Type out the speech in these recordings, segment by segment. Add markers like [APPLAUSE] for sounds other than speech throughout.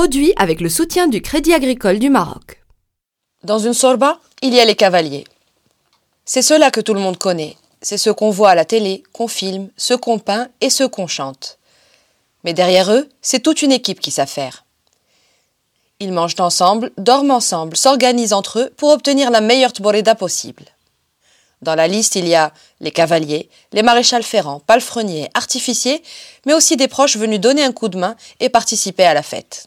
Produit avec le soutien du Crédit agricole du Maroc. Dans une sorba, il y a les cavaliers. C'est ceux-là que tout le monde connaît. C'est ceux qu'on voit à la télé, qu'on filme, ceux qu'on peint et ceux qu'on chante. Mais derrière eux, c'est toute une équipe qui s'affaire. Ils mangent ensemble, dorment ensemble, s'organisent entre eux pour obtenir la meilleure tboreda possible. Dans la liste, il y a les cavaliers, les maréchals ferrants, palefreniers, artificiers, mais aussi des proches venus donner un coup de main et participer à la fête.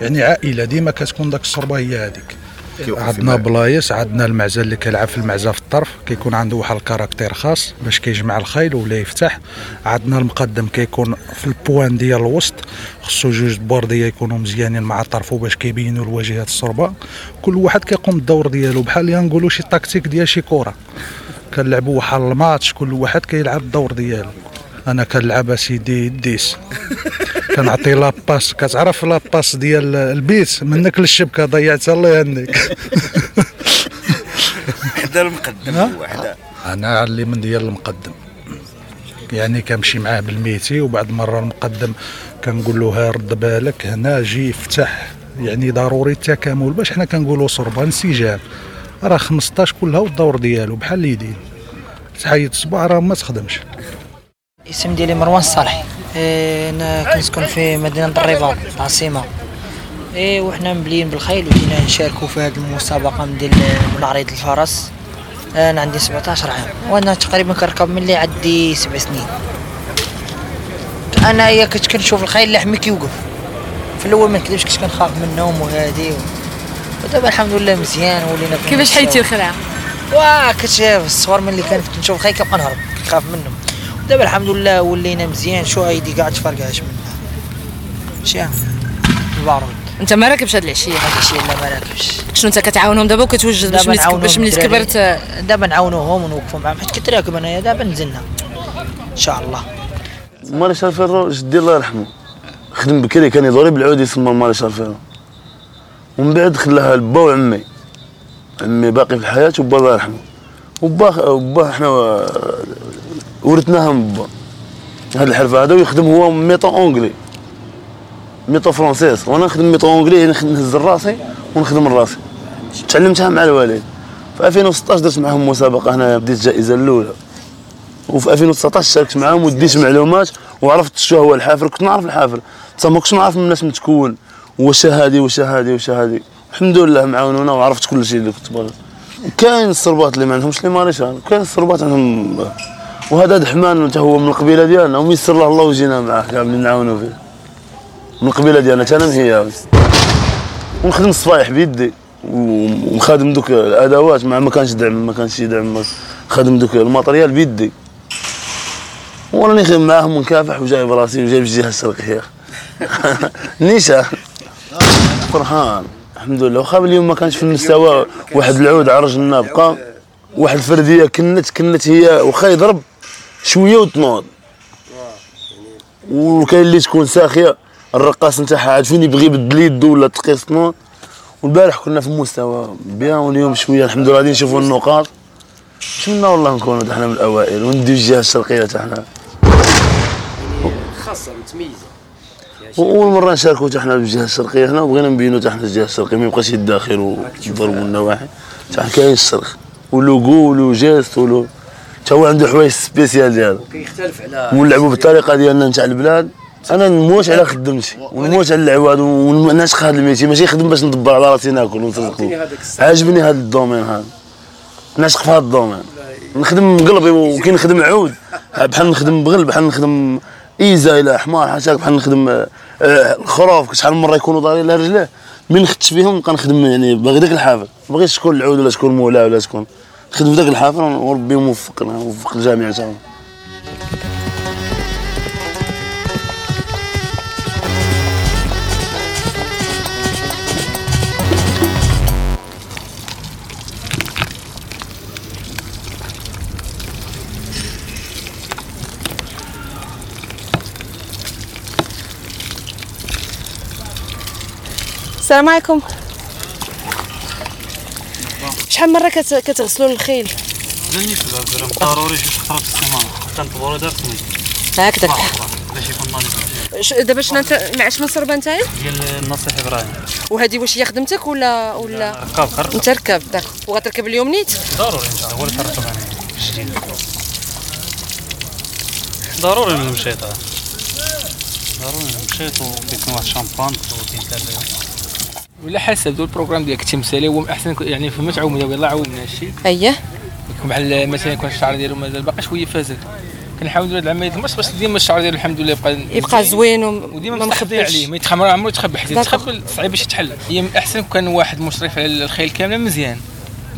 يعني عائلة ديما كتكون داك الصربة هي هذيك عندنا بلايص عندنا المعزه اللي كيلعب في المعزة في الطرف كيكون عنده واحد ال caractère خاص باش كيجمع الخيل ولا يفتح. عندنا المقدم كيكون في ال point ديال الوسط خصو جوج بواردية يكونوا مزيانين مع طرفو باش كيبينوا الواجهات الصربة. كل واحد كيقوم بالدور ديالو بحال نقولوا شي tactique ديال شي كرة. كنلعبوا واحد الماتش كل واحد كيلعب الدور ديالو. أنا كنلعب سيدي dix. كنعطي لاباس كتعرف لاباس ديال البيت. منك للشبكة ضيعتها الله يهنيك. حدا المقدم وحدة. أنا اللي من ديال المقدم. يعني كنمشي معاه بالميتي وبعد مره المقدم كنقول له ها رد بالك هنا جي فتح يعني ضروري التكامل. باش حنا كنقولوا صربه انسجام. راه 15 كلها والدور ديالو بحال اللي يدير تحيد صباع راه ما تخدمش. اسم ديالي مروان الصالحي إيه، أنا كنسكن في مدينة الرباط العاصمة. إيه وحنا مبليين بالخيل وجينا نشاركوا في هذه المسابقة من ديال من عريض الفرس. أنا عندي 17 عام وأنا تقريبا كنركب من اللي عندي سبع سنين. أنا يا كنت كنشوف الخيل لحمي كيوقف. في الأول ما نكذبش كنت كنخاف منهم وهادي و... ودابا الحمد لله مزيان ولينا كيفاش المستوى. الخلعه؟ واه كنت في الصغر ملي كنت نشوف الخيل كنبقى نهرب كنخاف منهم. دابا الحمد لله ولينا مزيان شو هايدي قاعد تفرقعش منها شي البارود أنت ما راكبش هاد العشية؟ هذا الشيء اللي ما راكبش. شنو أنت كتعاونهم دابا وكتوجد باش ملي باش ملي. تكبرت؟ دابا نعاونوهم ونوقفوا معاهم. حيت كنت راكب أنايا دابا نزلنا. إن شاء الله. maréchal-ferrant جدي الله يرحمه. خدم بكري كان يضرب العود يسمى maréchal-ferrant. ومن بعد خلاها لبا وعمي. عمي باقي في الحياة وبا الله يرحمه. وبا وبا حنا ورثناها من با هاد الحرفة هذا ويخدم هو méthode anglaise méthode française وأنا نخدم méthode anglaise نهز راسي ونخدم راسي. تعلمتها مع الوالد. في 2016 درت معاهم مسابقة هنا بديت الجائزة الأولى. وفي 2019 شاركت معاهم وديت معلومات وعرفت شو هو الحافر كنت نعرف الحافر بصح ما كنتش نعرف من الناس متكون واش هادي واش هادي واش هادي. الحمد لله معاونونا وعرفت كل شيء اللي كنت باغي كاين الصربات اللي ما عندهمش les maréchal. كاين الصربات عندهم وهذا دحمان حتى هو من القبيلة ديالنا. وميسر له الله وجينا معاه كاملين نعاونوا فيه. من القبيلة ديالنا أنا مهياوي ونخدم الصفايح بيدي. و- وخادم دوك الأدوات. مع ما كانش دعم ما كانش يدعم خادم دوك ال matériel بيدي. وراني خدم معاهم منكافح وجايب راسي وجايب الجهه الشرقيه [LAUGHS] نيشان فرحان. الحمد لله. واخا اليوم ما كانش في المستوى. واحد العود عرج لنا بقى. واحد الفردية كنت كنت هي. واخا يضرب. شوية وتنوض. وكاين اللي تكون ساخية الرقاص نتاعها عاد فين يبغي يبدل يدو ولا تقيس تنوض. والبارح كنا في مستوى بيان واليوم شوية الحمد لله غادي نشوفوا النقاط. نتمنى والله نكونوا إحنا من الأوائل ونديو الجهة الشرقية تاعنا خاصة متميزة. وأول مرة نشاركوا حنا بالجهه الشرقية هنا وبغينا نبينوا حنا الجهة الشرقية ما يبقاش يداخل ويضربوا النواحي. حتى حنا كاين الشرق. و logo و le geste ولو حتى هو عنده حوايج spécial ديالو. كيختلف على ونلعبوا بالطريقة ديالنا نتاع البلاد. أنا نموت على خدمتي ونموت على العواد ونعشق هذا ال métier ماشي خدم باش ندبر على راسي ناكل السر. عاجبني هذا ال domaine هذا. نعشق في هذا الدومين. نخدم بقلبي وكي نخدم عود. [LAUGHS] بحال نخدم بغل بحال نخدم إيزا إلى حمار حاشاك بحال نخدم آه، آه، الخروف شحال من مرة يكونوا دارين على رجليه. من نختش فيهم نبقى نخدم يعني باغي داك الحافل. ما بغيتش شكون العود ولا شكون مولا ولا شكون نخدم في داك الحافل وربي موفقنا ان شاء الله السلام عليكم. شحال مرة كت... كتغسلوا الخيل؟ ضروري شي خطرة في السيمانة كنطبورو دار سميت. هكذاك. باش يكون ش- دابا شنو انت معاش من صربه نتايا ديال النصيح إبراهيم. وهذه واش هي خدمتك ولا ولا ركاب خرج انت ركاب داك وغتركب اليوم نيت؟ ضروري إن شاء الله. هو اللي تركب عليه الجديد ضروري هذا ضروري من المشيط وكيكون واحد الشامبان ثلاثة ولا حسب دول البروغرام ديالك التمثيلي هو أحسن يعني فما تعاون الله عاوننا هادشي. أييه. يكون بحال مثلا يكون الشعر ديالو مازال باقي شوية فاسد كنحاولوا هاد العملية باش باش ديما الشعر ديالو الحمد لله يبقى يبقى زوين وديما مستخبي مخبيش. عليه ما يتخمر عمرو يتخبى حيت. يتخبى صعيب باش يتحل هي من الاحسن كان واحد مشرف على الخيل كاملة مزيان.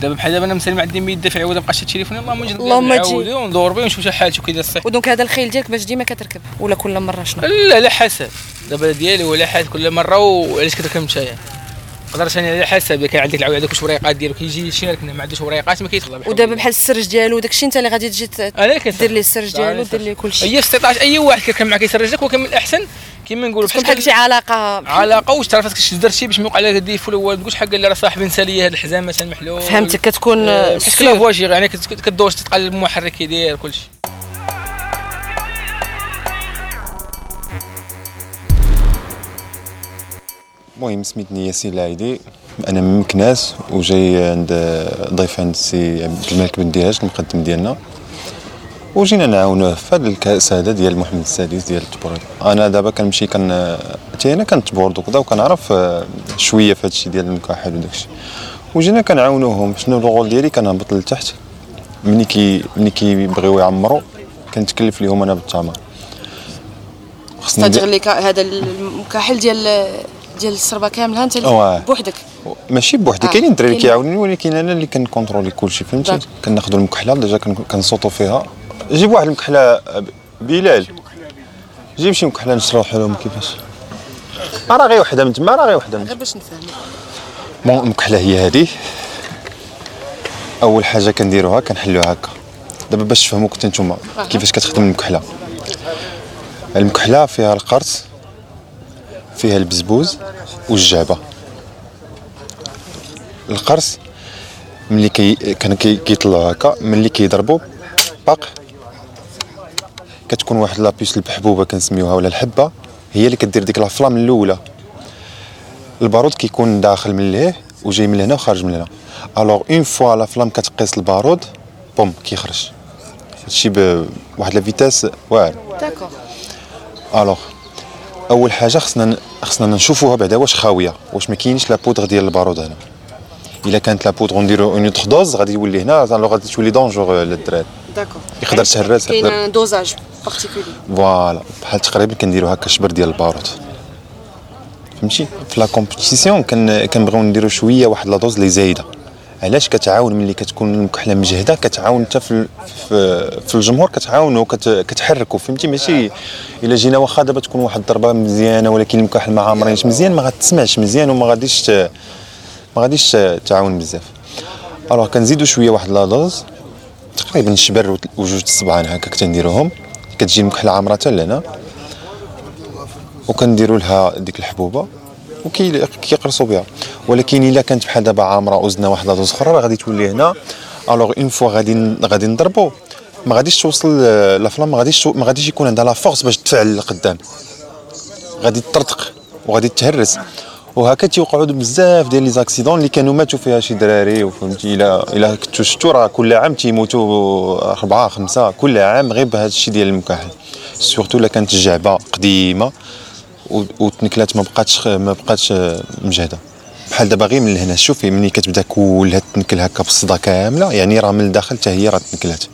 دابا بحال دابا أنا مثلا ما عندي 100 دافع عاود نبقى شي تليفون اللهم نجي اللهم تجي. وندور به ونشوف شي حالته كي الصحه ودونك هذا الخيل ديالك باش ديما كتركب ولا كل مرة شنو؟ لا لا حسب دابا ديالي ولا حسب كل مرة وعلاش كتركب نتايا؟ تقدر ثاني على حسب كان عندك العود هذوك الوريقات ديالو كيجي يشاركنا ما عندوش وريقات ما بحال ودابا بحال السرج ديالو داكشي انت اللي غادي تجي أنا دير ليه السرج ديالو دير ليه كلشي. أي استطاعت أي واحد كان معك يسرج لك وكان من الأحسن كيما نقولوا بحال شي علاقة علاقة واش تعرف خاصك تدير شي باش ما يوقع لك الديفول هو ما تقولش حق اللي راه صاحبي نسى لي هذا الحزام مثلا محلول. فهمتك كتكون آه، فواجير يعني كدوش تتقلب المحرك كيدير كلشي. المهم سميتني ياسين العايدي. أنا من مكناس وجاي عند ضيف عند السي عبد الملك بن ديهاج المقدم ديالنا. وجينا نعاونوه في هذا الكاس هذا ديال محمد السادس ديال التبوريد أنا دابا كنمشي كن حتى أنا كنتبورد وكذا وكنعرف آه، شوية في هذا الشيء ديال المكحل وداك الشيء. وجينا كنعاونوهم شنو الغول ديالي؟ كنهبط لتحت. ملي كي ملي كيبغيو يعمروا كنتكلف لهم أنا بالتمر خصني ندير- تغلي كا- هذا المكحل ديال ديال السربة كاملة أنت بوحدك. ماشي بوحدي آه، كاينين الدراري كيعاونوني ولكن أنا اللي كن contrôler كلشي فهمتي؟ داك. كناخذوا المكحلة déjà كن- كنصوتوا فيها. جيب واحد المكحلة بلال. جيب شي مكحلة نشرحوا لهم كيفاش. راه غير وحدة من تما راه غير وحدة. من غير باش نفهم bon المكحلة هي هذه أول حاجة كنديروها كنحلوها هكا. دابا باش تفهموا كنت نتوما كيفاش كتخدم المكحلة. المكحلة فيها القرص فيها البزبوز والجعبه القرص ملي كي كان كي كيطلعوا هكا ملي كيضربوا باق. كتكون واحد la pièce البحبوبة كنسميوها ولا الحبة هي اللي كدير ديك ال flamme الأولى. البارود كيكون داخل من لهيه وجاي من هنا وخارج من هنا. alors une fois la flamme كتقيس البارود بوم كيخرج. هادشي بواحد la vitesse واعر. d'accord alors أول حاجة خصنا خصنا نشوفوها بعدا واش خاوية؟ واش ما كاينش la poudre ديال البارود هنا. إلا كانت la poudre ونديرو une autre dose غادي يولي هنا alors غادي تولي danger للدراري. d'accord يقدر تهرس كاين un dosage particulier voilà بحال تقريبا كنديرو هكا شبر ديال البارود. فهمتي؟ في la compétition كن كنبغيو نديرو شوية واحد la dose اللي زايدة. علاش كتعاون ملي كتكون المكحله مجهده كتعاون انت في في, الجمهور كتعاونوا كت كتحركوا فهمتي؟ ماشي إلا جينا واخا دابا تكون واحد الضربة مزيانة ولكن المكحل ما عامرينش مزيان ما غتسمعش مزيان وما غاديش ما غاديش تعاون بزاف. alors كنزيدو شوية واحد la dose تقريبا شبر وجوج الصبعان هكاك تنديروهم. كتجي المكحله عامره حتى لهنا وكنديروا لها ديك الحبوبة. وكيقرصوا بها. ولكن إلا كانت بحال دابا عامرة وزدنا واحد la dose أخرى راه غادي تولي هنا. alors une fois غادي غادي نضربوا ما غاديش توصل آه، la flamme ما غاديش ما غاديش يكون عندها la force باش تفعل لقدام غادي تطرطق وغادي تهرس. وهكا تيوقعوا بزاف ديال les accidents اللي كانوا ماتوا فيها شي دراري وفهمتي الا الا كنتو شفتوا راه كل عام تيموتوا أربعة خمسة كل عام غير بهذا الشيء ديال المكحل surtout إلا كانت الجعبة قديمة. و- وتنكلات ما بقاتش ما بقاتش آه، مجهدة. بحال دابا غير من لهنا شوفي ملي كتبدا كلها تنكل هكا بالصدا كاملة. يعني راه من الداخل حتى هي راه تنكلات.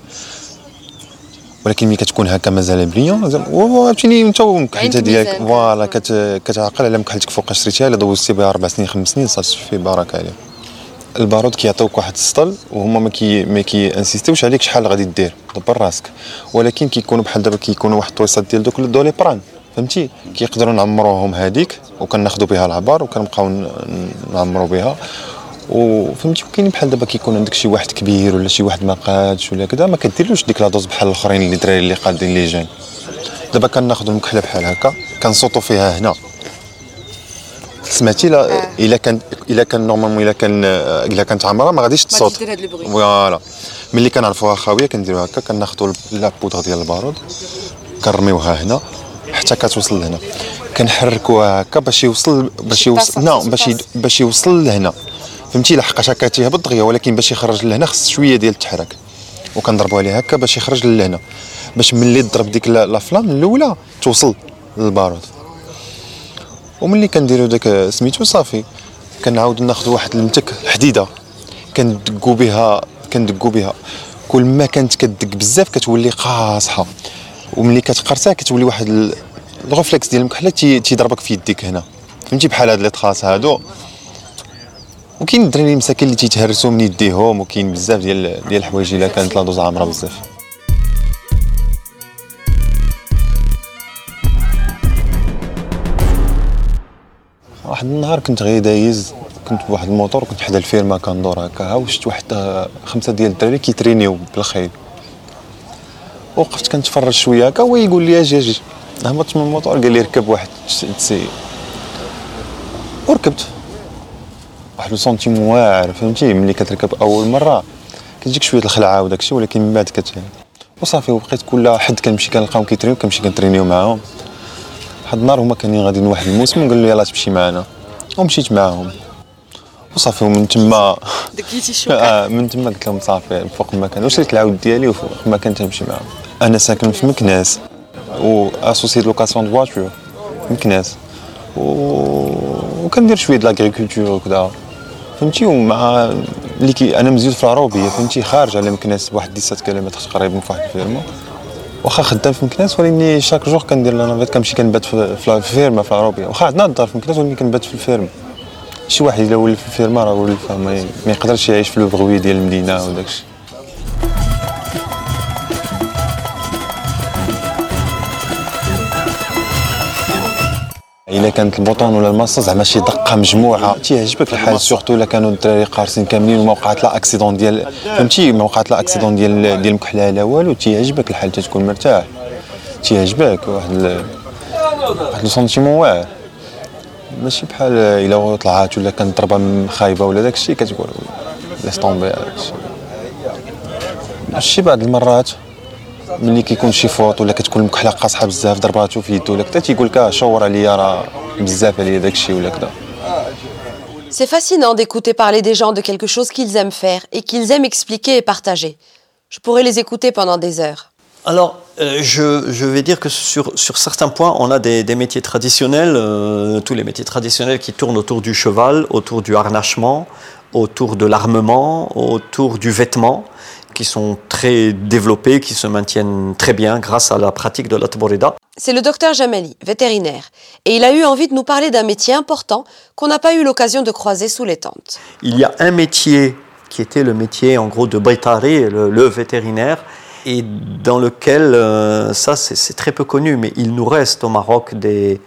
ولكن ملي كتكون هكا مازال brillant فهمتيني؟ انت والمكحلته ديالك voilà كتعقل على مكحلتك فوق شريتيها الا دوزتي بها أربع سنين خمس سنين صافي بارك عليك البارود كيعطيوك واحد السطل وهما ما كي ما كي insister وش عليك شحال غادي دير. دبر راسك. ولكن كيكونوا بحال دابا كيكونوا واحد الطويصات ديال دوك Doliprane. فهمتي؟ كيقدروا نعمروهم هذيك وكناخذوا بها العبار وكنبقاو نعمروا بها. وفهمتي؟ كاين بحال دابا كيكون عندك شي واحد كبير ولا شي واحد ما قادش ولا كذا ما كديرلوش ديك la dose بحال الآخرين اللي دراري اللي قادين les jeunes دابا كناخذوا المكحلة بحال هكا كنصوتوا فيها هنا. سمعتي؟ لا آه. إلا كان إلا كان normalement إلا كان إلا كانت عامرة ما غاديش تصوت. voilà. ملي كنعرفوها خاويه كنديروا هكا كناخذوا la poudre ديال البارود كنرميوها هنا. حتى كتوصل لهنا. كنحركوها هكا باش يوصل باش يوصل نو باش باش يوصل لهنا. فهمتي؟ لحقاش هكا تيهبط دغيا ولكن باش يخرج لهنا خص شوية ديال التحرك وكنضربوا عليه هكا باش يخرج لهنا. باش ملي تضرب ديك la flamme الأولى توصل للبارود. وملي كنديروا داك سميتو صافي كنعاودوا ناخذ واحد المتك حديدة. كندقوا بها كندقوا بها. كل ما كانت كدق بزاف كتولي قاصحة. وملي كتقرصها كتولي واحد ال réflexe ديال المكحله تيضربك في يديك هنا. فهمتي؟ بحال هاد لي تخاص هادو. وكاين الدراري مساكين اللي تيتهرسوا من يديهم وكاين بزاف ديال ديال الحوايج إلا كانت la dose عامرة بزاف. واحد النهار كنت غير دايز كنت بواحد الموطور كنت حدا الفيرما كندور هكا وشفت واحد خمسة ديال الدراري كيترينيو بالخيل. وقفت كنتفرج شوية هكا هو يقول لي أجي أجي. هبطت من الموطور قال لي ركب واحد تسي. وركبت. واحد ال sentiment واعر فهمتي؟ ملي كتركب أول مرة كتجيك شوية الخلعة وداك الشيء ولكن من بعد كت وصافي وبقيت كل حد كنمشي كنلقاهم كيترينيو كنمشي كنترينيو معاهم. واحد النهار هما كانوا غاديين واحد الموسم قالوا لي يلاه تمشي معنا. ومشيت معاهم. وصافي ومن تما [LAUGHS] دكيتي الشوكه [LAUGHS] آه من تما قلت لهم صافي فوق ما كان وشريت العود ديالي وفوق ما كان تمشي معاهم. أنا ساكن في مكناس. و associé location de voitures مكناس. وكندير شوية د l'agriculture وكذا فهمتي ومع اللي كي أنا مزيود في العروبيه فهمتي خارج على مكناس بواحد 17 كيلومتر تقريبا في واحد الفيرما واخا خدام في مكناس ولكن chaque jour كندير la navette كنمشي كنبات في الفيرما في العروبيه واخا عندنا الدار في مكناس ولكن كنبات في الفيرما شي واحد الا ولف في الفيرما راه ولف ما يقدرش يعيش في البغوي ديال المدينة وداك إلا كانت البوطون ولا المصه زعما شي دقة مجموعة. تيعجبك الحال surtout إلا كانوا الدراري قارصين كاملين وما وقعت لا accident ديال فهمتي؟ ما وقعت لا accident ديال ديال المكحله لا والو. تيعجبك الحال تتكون مرتاح. تيعجبك. واحد واحد ال sentiment واعر. ماشي بحال إلا طلعات ولا كانت ضربة خايبة ولا داك الشيء كتقول laisse tomber هذاك الشيء شي بعض المرات. ملي كيكون شي فوت ولا كتكون المكحله قاصحه بزاف ضرباتو في يدو ولا كذا تيقول لك شاور عليا راه بزاف عليا داك الشيء ولا كذا C'est fascinant d'écouter parler des gens de quelque chose qu'ils aiment faire et qu'ils aiment expliquer et partager. Je pourrais les écouter pendant des heures. Alors, euh, je, je, vais dire que sur, sur, certains points, on a des, des métiers traditionnels, euh, tous les métiers traditionnels qui tournent autour du cheval, autour du harnachement, autour de l'armement, autour du vêtement, qui sont très développés, qui se maintiennent très bien grâce à la pratique de la taborida. C'est le docteur Jamali, vétérinaire, et il a eu envie de nous parler d'un métier important qu'on n'a pas eu l'occasion de croiser sous les tentes. Il y a un métier qui était le métier en gros de Baitari, le, le vétérinaire, et dans lequel, euh, ça c'est très peu connu, mais il nous reste au Maroc des,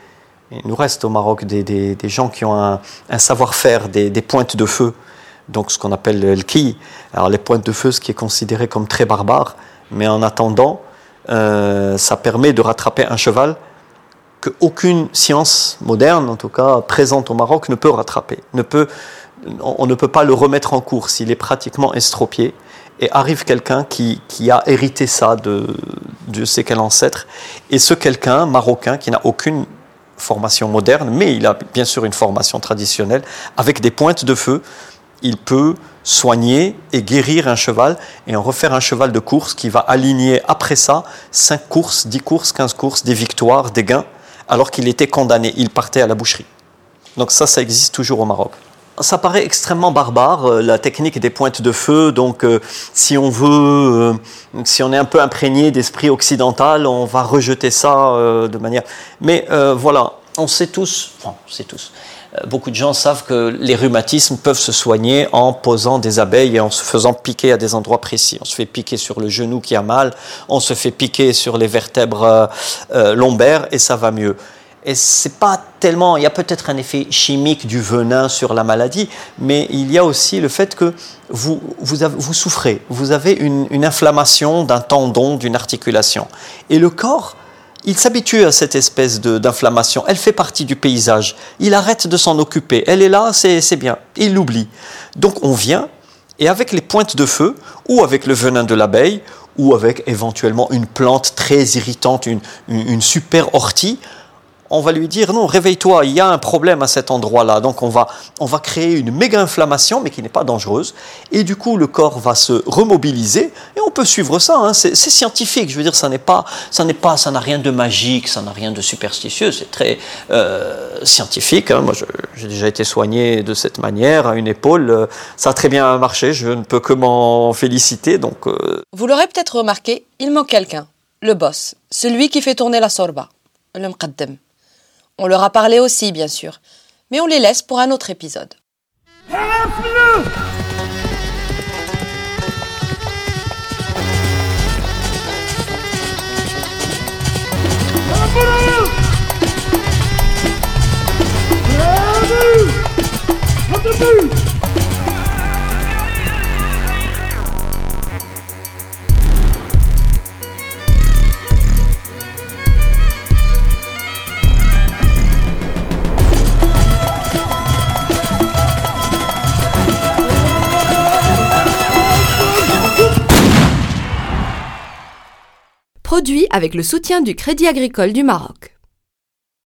il nous reste au Maroc des, des, des gens qui ont un, un savoir-faire, des, des, pointes de feu, donc ce qu'on appelle le ki. Alors les pointes de feu, ce qui est considéré comme très barbare, mais en attendant, euh, ça permet de rattraper un cheval que aucune science moderne, en tout cas présente au Maroc, ne peut rattraper. Ne peut, on ne peut pas le remettre en course. Il est pratiquement estropié et arrive quelqu'un qui, qui, a hérité ça de, de ses quel ancêtre, et ce quelqu'un marocain qui n'a aucune formation moderne, mais il a bien sûr une formation traditionnelle, avec des pointes de feu, il peut soigner et guérir un cheval et en refaire un cheval de course qui va aligner après ça 5 courses, 10 courses, 15 courses, des victoires, des gains, alors qu'il était condamné, il partait à la boucherie. Donc ça, ça existe toujours au Maroc. ça paraît extrêmement barbare, euh, la technique des pointes de feu. Donc, euh, si on veut, euh, si on est un peu imprégné d'esprit occidental, on va rejeter ça de manière. Mais voilà, on sait tous, enfin, on sait tous. Beaucoup de gens savent que les rhumatismes peuvent se soigner en posant des abeilles et en se faisant piquer à des endroits précis. On se fait piquer sur le genou qui a mal, on se fait piquer sur les vertèbres lombaires et ça va mieux. Et c'est pas tellement, il y a peut-être un effet chimique du venin sur la maladie, mais il y a aussi le fait que vous, vous, vous souffrez, vous avez une, une inflammation d'un tendon, d'une articulation. Et le corps, il s'habitue à cette espèce d'inflammation. Elle fait partie du paysage. Il arrête de s'en occuper. Elle est là, c'est bien. Il l'oublie. Donc on vient, et avec les pointes de feu, ou avec le venin de l'abeille, ou avec éventuellement une plante très irritante, une, une super ortie, on va lui dire non, réveille-toi, il y a un problème à cet endroit-là. Donc on va, on va créer une méga inflammation, mais qui n'est pas dangereuse. Et du coup, le corps va se remobiliser. Et on peut suivre ça. Hein. C'est scientifique. Je veux dire, ça n'est pas, ça n'est pas, ça n'a rien de magique, ça n'a rien de superstitieux. C'est très euh, scientifique. Hein. Moi, j'ai déjà été soigné de cette manière à une épaule. Ça a très bien marché. Je ne peux que m'en féliciter. Donc, euh, vous l'aurez peut-être remarqué, il manque quelqu'un. Le boss, celui qui fait tourner la sorba, le mqaddam. On leur a parlé aussi, bien sûr, mais on les laisse pour un autre épisode. Produit avec le soutien du Crédit agricole du Maroc.